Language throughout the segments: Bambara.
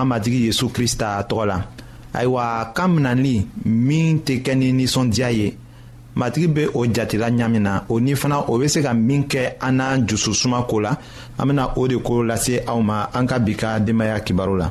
an matigi yezu krista tɔgɔ la ayiwa kan minɛli min tɛ kɛ ni nisɔndiya ye matigi bɛ o jatela ɲamin na o ni fana o bɛ se ka min kɛ an n'an dusu suma ko la an bɛna o de ko lase aw ma an ka bi ka denbaya kibaru la.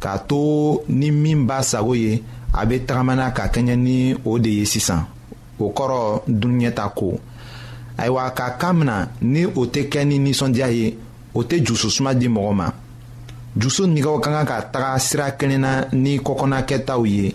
k'a to ni min b'a sago ye a bɛ tagamana ka kɛɲɛ ni o de ye sisan o kɔrɔ dunɲɛta ko ayiwa k'a kan mina ni o tɛ kɛ ni nisɔndiya ye o tɛ jususuma di mɔgɔ ma jusu nigɛw ka kan ka taga sira kelen na ni kɔkɔna kɛtaw ye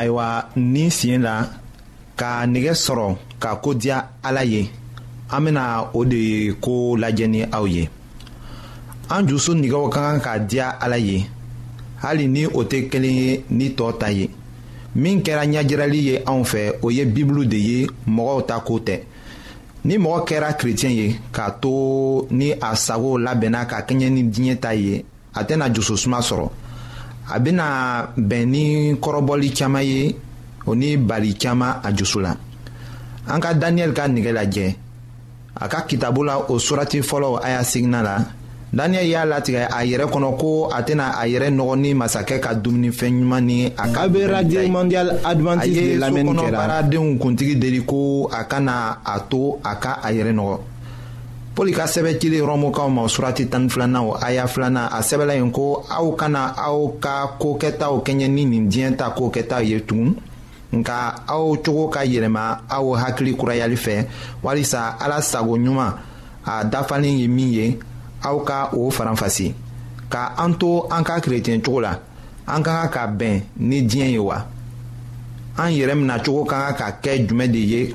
ayiwa nin sen la ka nɛgɛ sɔrɔ ka ko diya ala ye an bɛna o de ko lajɛ ni aw ye an dusu nigɛw ka kan k'a diya ala ye hali ni o tɛ kelen ye ni tɔɔ ta ye min kɛra ɲajirali ye anw fɛ o ye bibulu de ye mɔgɔw ta ko tɛ ni mɔgɔ kɛra krecɛn ye k'a to ni a sago labɛnna ka kɛɲɛ ni diɲɛ ta ye a tɛna dususuma sɔrɔ a bɛna bɛn ni kɔrɔbɔli caman ye o ni bali caman a dusu la an ka daniyɛli ka nɛgɛ lajɛ a ka kitabu la o surati fɔlɔ a y'a sigina la daniel y'a latigɛ a yɛrɛ kɔnɔ ko a tɛna a yɛrɛ nɔgɔ ni masakɛ ka dumunifɛn ɲuman ni a ka bɛ radio mondial adventiste de lamɛnni kɛra a ye sokɔnɔbaaradenw kuntigi deli ko a kana a to a ka a yɛrɛ nɔgɔ pɔli ka sɛbɛn cili rɔmukaw ma surati tan ni filanan o aya filanan a sɛbɛnla yen ko aw kana aw ka ko kɛtaw kɛɲɛ ni nin diɲɛ ta ko kɛtaw ye tugun nka aw cogo ka yɛlɛma aw hakili kurayali fɛ walisa ala sago ɲuman a dafalen ye min ye aw ka o faranfasi ka an to an ka kerecɛn cogo la an ka kan ka bɛn ni diɲɛ ye wa an yɛrɛ minɛ cogo ka kan ka kɛ jumɛn de ye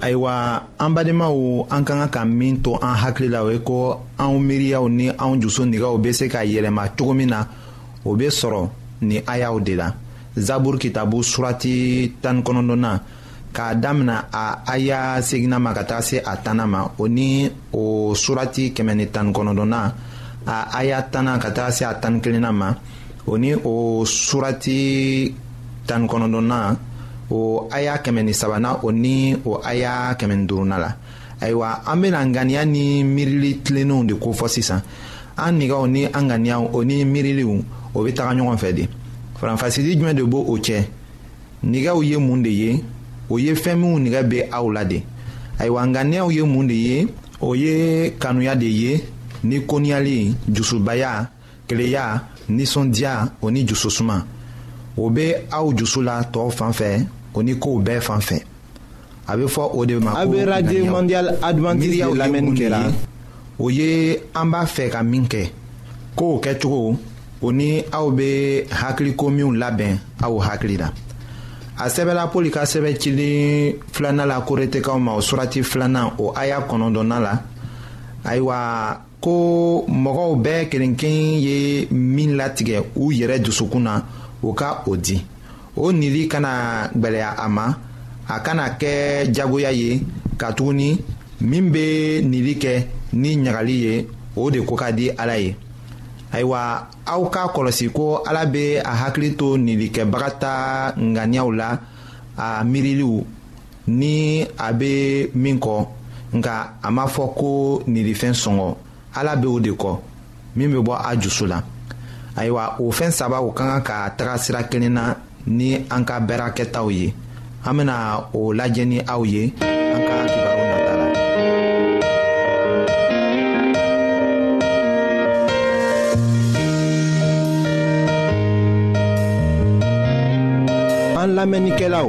ayiwa an badenmaw an ka kan ka min to an hakili la o ye ko anw miiriyaw ni anw dusu nɛgɛw bɛ se ka yɛlɛma cogo min na o bɛ sɔrɔ nin ayaw de la zaburu kitabu surati tan kɔnɔntɔnnan k'a damina a aya seginna ma ka taa se a tanna ma o ni o surati kɛmɛ ni tan kɔnɔntɔnnan a aya tanna ka taa se a tan ni kelenna ma o ni o surati tan kɔnɔntɔnnan o aya kɛmɛ ni sabanan o ni o aya kɛmɛ ni duurunan la ayiwa an bɛna ŋaniya ni miirili tilennenw de kofɔ sisan an nɛgɛw ni an ŋaniyaw o ni miiriliw o bɛ taga ɲɔgɔn fɛ de faranfasili jumɛn de b'o o cɛ nɛgɛw ye mun de ye o ye fɛn minnu nɛgɛ bɛ aw la de ayiwa ŋaniyaw ye mun de ye o ye kanuya de ye ni koniyali dusubaya keleya nisɔndiya o ni jusosuma o bɛ aw jusu la tɔw fan fɛ o ni kow bɛɛ fan fɛ a bɛ fɔ o de ma ko radio mondial adventiste de lamɛnni kɛra o ye an b'a fɛ ka min kɛ kow kɛcogo o ni aw bɛ hakiliko minw labɛn aw hakili la a sɛbɛla pɔli ka sɛbɛn cilen filanan la koretekaw ma o surati filanan o aya kɔnɔntɔnnan la ayiwa ko mɔgɔw bɛɛ kelenken ye min latigɛ u yɛrɛ dusukun na o ka o di o nili kana gwɛlɛya a ma a kana kɛ jagoya ye katuguni min bɛ nili kɛ ni ɲagali ye o de ko ka di ala ye ayiwa aw k'a kɔlɔsi ko ala bɛ a hakili to nilikɛbaga ta ŋaniyaw la a miiriliw ni a bɛ min kɔ nka a ma fɔ ko nirifɛn sɔngɔ ala bɛ o de kɔ min bɛ bɔ a dusu la ayiwa o fɛn saba o ka kan ka taga sira kelen na ni an ka baara kɛtaw ye an bɛna o lajɛ ni aw ye an ka kibaru nata la. an lamɛnnikɛlaw.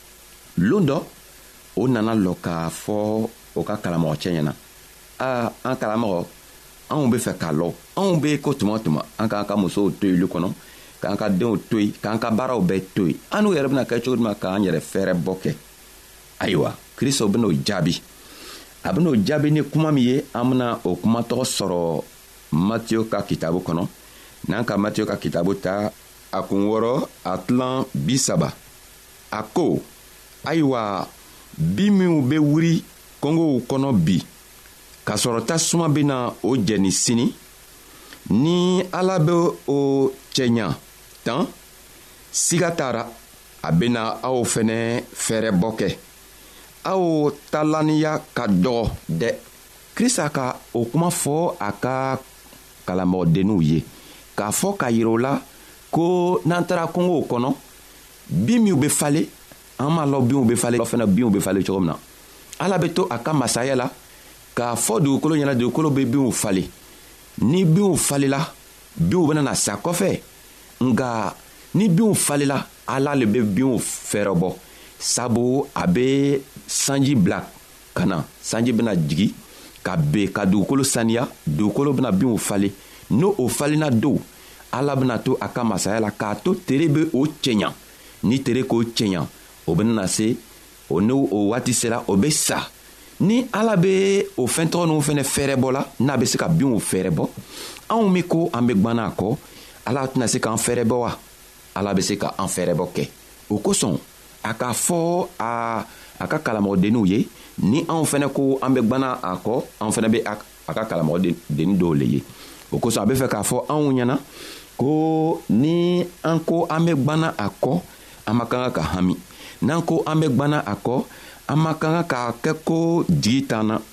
loon dɔ o nana lɔ k'a fɔ o ka kalamɔgɔcɛ ɲɛna aa an kalamɔgɔ anw be fɛ k'a lɔ anw be ko tuma tuma an k'an ka musow to yili kɔnɔ k'an ka denw to yen k'an ka baaraw bɛɛ to yen an n'u yɛrɛ bena kɛ cogo duma k'an yɛrɛ fɛɛrɛ bɔ kɛ ayiwa kristo ben'o jaabi a ben'o jaabi ni kuma min ye an bena o kuma tɔgɔ sɔrɔ matiyo ka kitabu kɔnɔ n'an ka matiyo ka kitabu ta a kun wɔrɔ a tilan bi saba a ko ayiwa bin minw bɛ wuri kɔngow kɔnɔ bi k'a sɔrɔ tasuma bɛna o jɛni sini ni ala bɛ o cɛɲa tan siga t'a ra a bɛna aw fɛnɛ fɛɛrɛbɔ kɛ aw talaniya ka dɔgɔ dɛ krista ka o kuma fɔ a ka kalamɔgɔdenninw ye k'a fɔ k'a yirɛ u la ko n'an taara kungow kɔnɔ bin minw bɛ falen an b'a lɔ binw bɛ falen fana binw bɛ falen cogo min na ala bɛ to a ka masaya la k'a fɔ dugukolo ɲɛna dugukolo bɛ binw falen ni binw falela binw bɛna na sa kɔfɛ nka ni binw falela ala le bɛ binw fɛɛrɛbɔ sabu a bɛ sanji bila ka na sanji bena jigi ka ben ka dugukolo saniya dugukolo bena binw falen n'o o falenna dow ala bena to a ka masaya la k'a to tere be o cɛɲa ni tere k'o cɛɲa o benana se o n'o o waati sera o be sa ni ala be o fɛntɔgɔ n'u fɛnɛ fɛɛrɛbɔ la n'a be se ka binw fɛɛrɛbɔ anw min ko an be gwanna a kɔ ala tɛna se k'an fɛɛrɛbɔ wa ala be se ka an fɛɛrɛbɔ kɛ o kosɔn a k'a fɔ a a ka kalamɔgɔdenninw ye ni anw fɛnɛ ko an bɛ gwana a kɔ an fɛnɛ bɛ a ka kalamɔgɔdennin dɔw le ye o kosɔn a bɛ fɛ k'a fɔ anw ɲɛna ko ni an ko an bɛ gwana a kɔ an ma kan ka hami n'an ko an bɛ gwana a kɔ an ma kan ka kɛ ko jigi t'an na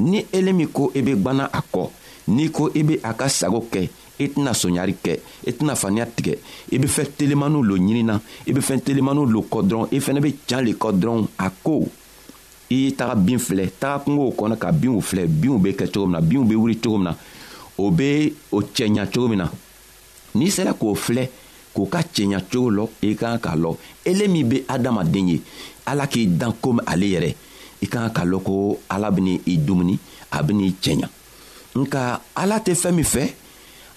ni elemi ko i be gwanna a kɔ n'i ko i be a ka sago kɛ i tɛna soɲari kɛ i tɛna faniya tigɛ i be fɛn telemaniw lo ɲinina i be fɛn telemaniw lo kɔ dɔrɔn i fɛnɛ be can le kɔ dɔrɔn a ko i ye taga bin filɛ taga kungow kɔnɔ ka binw filɛ binw be kɛ cogo min na binw be wuli cogo min na o be o cɛɲa cogo min na n'i sera k'o filɛ k'o ka cɛɲa cogo lɔ i ka kan k'a lɔ ele min be adamaden ye ala k'i dan komi ale yɛrɛ i ka kan ka lɔ ko ala beni i dumuni a beni i cɛɲa nka ala tɛ fɛɛn min fɛ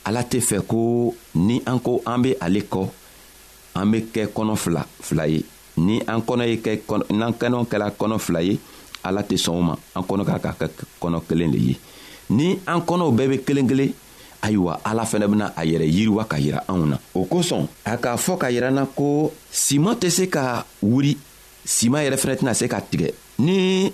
ala tɛ fɛ ko ni an ko an be ale kɔ an be kɛ kɔnɔ fila fila ye ni an kɔnɔ ye kɛ n'an kɛnɛ kɛla kɔnɔ fila ye ala tɛ sɔn o ma an kɔnɔ k'a ka kɛ kɔnɔ kelen le ye ni an kɔnɔw bɛɛ be kelen kelen ayiwa ala fɛnɛ bena a yɛrɛ yiriwa ka yira anw na o kosɔn a k'a fɔ ka yira na ko siman tɛ se ka wuri siman yɛrɛ fɛnɛ tɛna se ka tigɛ ni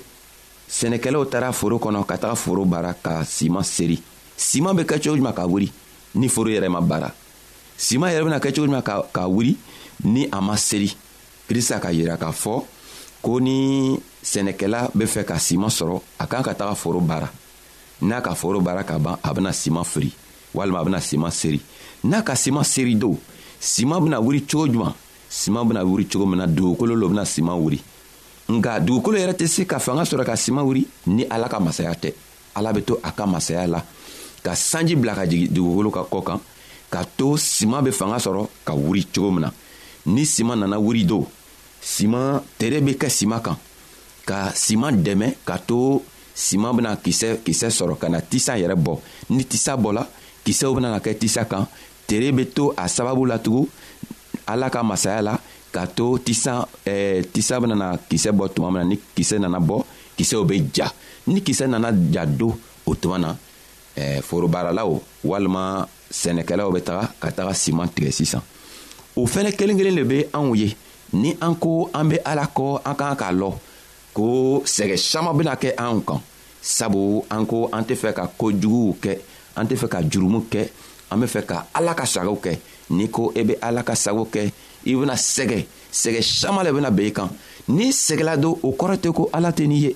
sɛnɛkɛlaw taara foro kɔnɔ ka taga foro baara ka siman seri siman be kɛ cogo juman ka wuri ni foro yɛrɛ ma baara siman yɛrɛ bena kɛ cogo juman ka wuri ni a ma seri krista ka yira k'a fɔ ko ni sɛnɛkɛla be fɛ ka siman sɔrɔ a kan ka taga foro baara n'a ka foro baara ka ban a bɛna siman firi walima a bɛna siman seri n'a ka siman seri don siman bɛna wuli cogo juman siman bɛna wuli cogo min na dugukolo lo bɛna siman wuli nka dugukolo yɛrɛ tɛ se ka fanga sɔrɔ ka siman wuli ni ala ka masaya tɛ ala bɛ to a ka masaya la ka sanji bila ka jigin dugukolo ka kɔ kan ka to siman bɛ fanga sɔrɔ ka wuli cogo min na ni siman nana wuli don siman tere bɛ kɛ siman kan ka siman dɛmɛ ka to siman bena kisɛ kisɛ sɔrɔ ka na tisa yɛrɛ bɔ ni tisa bɔla kisɛw bena na kɛ tisa kan tere be to a sababu latugun ala ka masaya la k'a to tisa eh, tisa benana kisɛ bɔ tuma mina ni kisɛ nana bɔ kisɛw be ja ni kisɛ nana ja don o tuma na eh, forobaaralaw walima sɛnɛkɛlaw bɛ taga ka taga siman tigɛ sisan o fɛnɛ kelen kelen de bɛ anw ye ni an ko an bɛ ala kɔ an kan k'a lɔ ko sɛgɛ saman bena kɛ anw kan sabu an ko an tɛ fɛ ka ko juguw kɛ an tɛ fɛ ka jurumu kɛ an be fɛ ka ala ka sago kɛ n'i ko e be ala ka sago kɛ i bena sɛgɛ sɛgɛ saman le bena ben i kan n'i sɛgɛla don o kɔrɔ tɛ ko ala tɛ n'i ye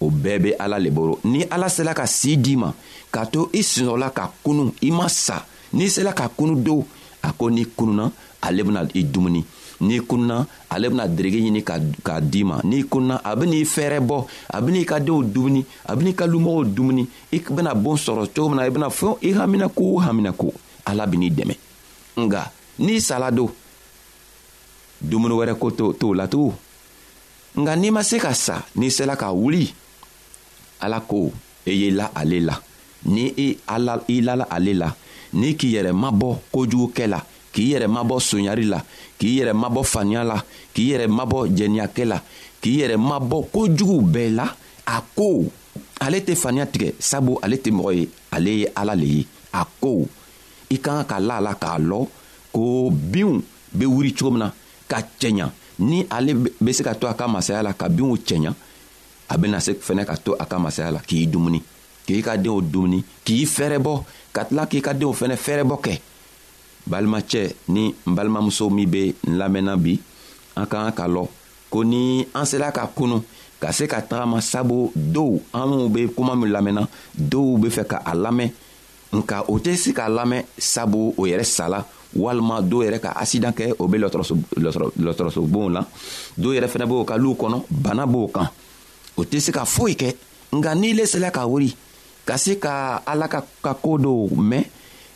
o bɛɛ be ala le boro ni ala sela ka sii d'i ma k'a to i sinɔgɔla ka kunu i ma sa n'i sela ka kunu do a ko n'i kununa ale bena i dumuni n'i kununa ale bena derege ɲini k'a d'i ma n'i kununa a ben'i fɛɛrɛ bɔ a ben'i ka denw dumuni a ben'i ka lumɔgɔw dumuni i bena boon sɔrɔ cogo min na i bena fɛn i haminako o haminako ala ben'i dɛmɛ nga n'i sala do dumuni wɛrɛ ko t'o la tugun nka n'i ma se ka sa n'i sela ka wuli ala ko e ye la ale la ni i ala i lala ale la ni k'i yɛrɛ mabɔ kojugukɛ la k'i yɛrɛ mabɔ sonyari la k'i yɛrɛ mabɔ faniya la k'i yɛrɛ mabɔ jɛniyakɛ la k'i yɛrɛ mabɔ kojuguw bɛɛ la a ko ale tɛ faniya tigɛ sabu ale tɛ mɔgɔ ye ale ye ala le ye a ko i kan ka la a la k'a lɔ ko binw be wuri cogo min na ka cɛɲa ni ale bɛ se ka to a ka masaya la ka binw cɛɲa a bɛna se fɛnɛ ka to a ka masaya la k'i dumuni k'i ka denw dumuni k'i fɛɛrɛbɔ ka tila k'i ka denw fɛnɛ fɛɛrɛbɔ kɛ balimacɛ ni n balimamuso min bɛ n lamɛnna bi an ka kan ka lɔ ko ni an sera ka kunu ka se ka tagama sabu dow anw bɛ kuma min lamɛnna dow bɛ fɛ ka a lamɛn nka o tɛ se k'a lamɛn sabu o yɛrɛ sala walima dɔw yɛrɛ ka asidan kɛ o bɛ lɔtɔrɔsobonw la dɔw yɛrɛ fana b'o ka luw kɔnɔ bana b'o kan o tɛ se ka foyi kɛ nka n'i le sela ka wuli ka se ka ala ka ka ko dɔw mɛn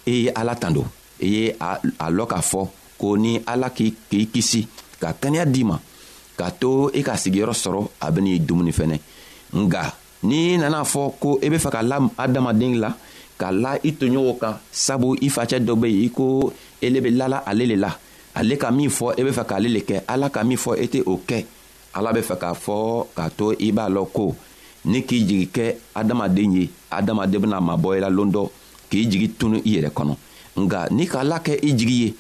e ye ala tan don e ye a lɔ k'a fɔ ko ni ala k'i k'i kisi ka kɛnɛya d'i ma k'a to e ka sigiyɔrɔ sɔrɔ a bɛ n'i dumuni fɛnɛ nka n'i nana fɔ ko i e bɛ fɛ ka la adamaden la ka la i toɲɔgɔnw kan sabu i facɛ dɔ bɛ yen i ko ele bɛ lala ale le la ale ka min fɔ e bɛ fɛ k'ale le kɛ ala ka min fɔ e tɛ o kɛ ala bɛ fɛ k'a fɔ k'a to i b'a lɔ ko ni k'i jigi kɛ adamaden ye adamaden bɛna mabɔ i la lon dɔ k'i jigi tunu i yɛrɛ kɔnɔ nka ni k'a la kɛ i jigi ye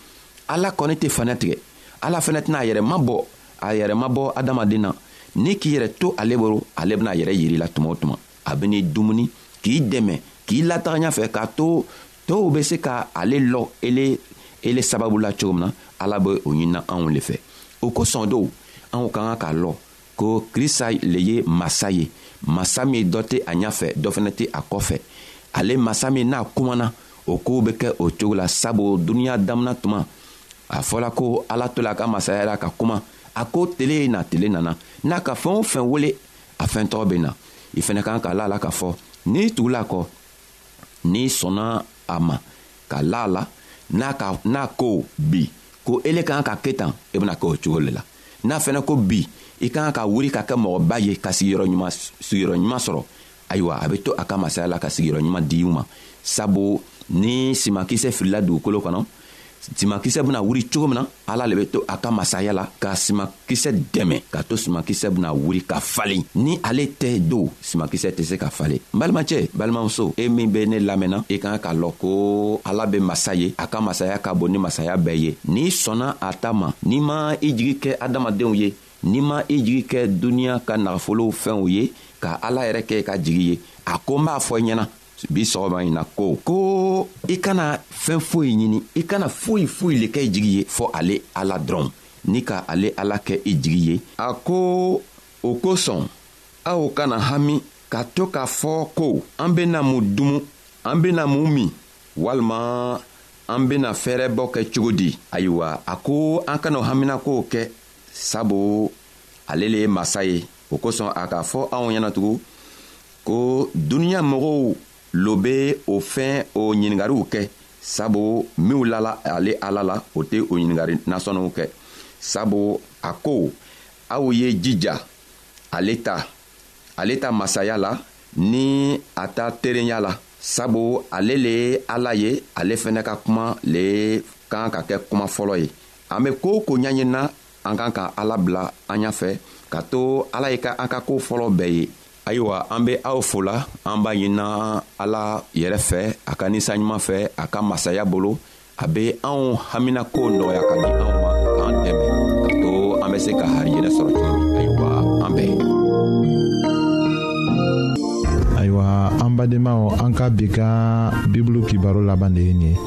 ala kɔni tɛ fanɛ tigɛ ala fɛnɛ tɛna a yɛrɛ mabɔ a yɛrɛ ma bɔ adamaden na ni k'i yɛrɛ to ale bolo ale bɛna a yɛrɛ yiri la tuma o tuma a bɛ n'i dumuni k'i dɛmɛ k'i lataga ɲɛfɛ k'a to tɔw bɛ se ka ale lɔ ele ele sababu la cogo min na ala bɛ o ɲinina anw le fɛ o kosɔn dɔw anw ka kan k'a lɔ ko krista le ye masa ye masa min dɔ tɛ a ɲɛfɛ dɔ fana tɛ a kɔfɛ ale masa min n'a kumana o kow bɛ kɛ o cogo la sabu duniɲa damina tuma a fɔla ko ala tola a ka masaya la ka kuma a ko tele ye na tele nana n'a ka fɛn o fɛn wele a fɛn tɔgɔ bɛ na i fɛnɛ kan ka la la k'a fɔ n'i tugula kɔ n'i sɔnna a ma ka la la n'a ka n'a ko bi ko ele kan ka kɛ tan e bɛna kɛ o cogo le la n'a fɛnɛ ko bi i kan ka wuli ka kɛ mɔgɔba ye ka sigiyɔrɔ ɲuman sigiyɔrɔ ɲuman sɔrɔ ayiwa a bɛ to a ka masaya la ka sigiyɔrɔ ɲuman di u ma sabu ni simakisɛ filila dugukolo kɔnɔ simakisɛ bɛna wuli cogo min na ala le bɛ to a ka masaya la ka simakisɛ dɛmɛ ka to simakisɛ bɛna wuli ka falen ni ale tɛ don simakisɛ tɛ se ka falen balimacɛ balimamuso e min bɛ ne lamɛnna i e kan k'a lɔn ko ala bɛ masa ye a ka masaya ka bon ni masaya bɛɛ ye n'i sɔnna a ta ma n'i ma i jigi kɛ adamadenw ye n'i ma i jigi kɛ duniɲa ka nagafolow fɛnw ye ka ala yɛrɛ kɛ i ka jigi ye a ko n b'a fɔ i ɲɛna bi sɔgɔma ɲi na ko ko i kana fɛn foyi ɲini i kana foyi foyi le kɛ i jigi ye fɔɔ ale ala dɔrɔn ni ka ale ala kɛ i jigi ye a ko o kosɔn aw kana hami ka to k'a fɔ ko an bena mun dumu an bena mun min walima an bena fɛɛrɛbɔ kɛ cogo di ayiwa a ko an kana haminakow kɛ sabu ale le ye masa ye o kosɔn a k'a fɔ anw ɲɛna tugun ko duniɲa mɔgɔw lo bɛ o fɛn o ɲiningariw kɛ sabu minw lala ale ala la o tɛ o ɲiningari nasɔnniw kɛ sabu a ko aw ye jija ale ta ale ta masaya la ni a ta terenya la sabu ale le ye ala ye ale fɛnɛ ka kuma le kan ka kɛ kuma fɔlɔ ye an be koo ko ɲaɲinina an kan ka ala bila an ɲa fɛ ka to ala ye ka an ka koo fɔlɔ bɛɛ ye ayiwa an be aw fola an b'a ɲinina ala yɛrɛ fɛ a ka ninsanɲuman fɛ a ka masaya bolo a be anw hamina koo nɔgɔya ka di anw ma k'an dɛmɛ ka to an be se ka harijɛnɛ sɔrɔ cogo min ayiwa an bɛɛ ayiwa an badenmaw an ka bi ka bibulu kibaro laban de ye nin ye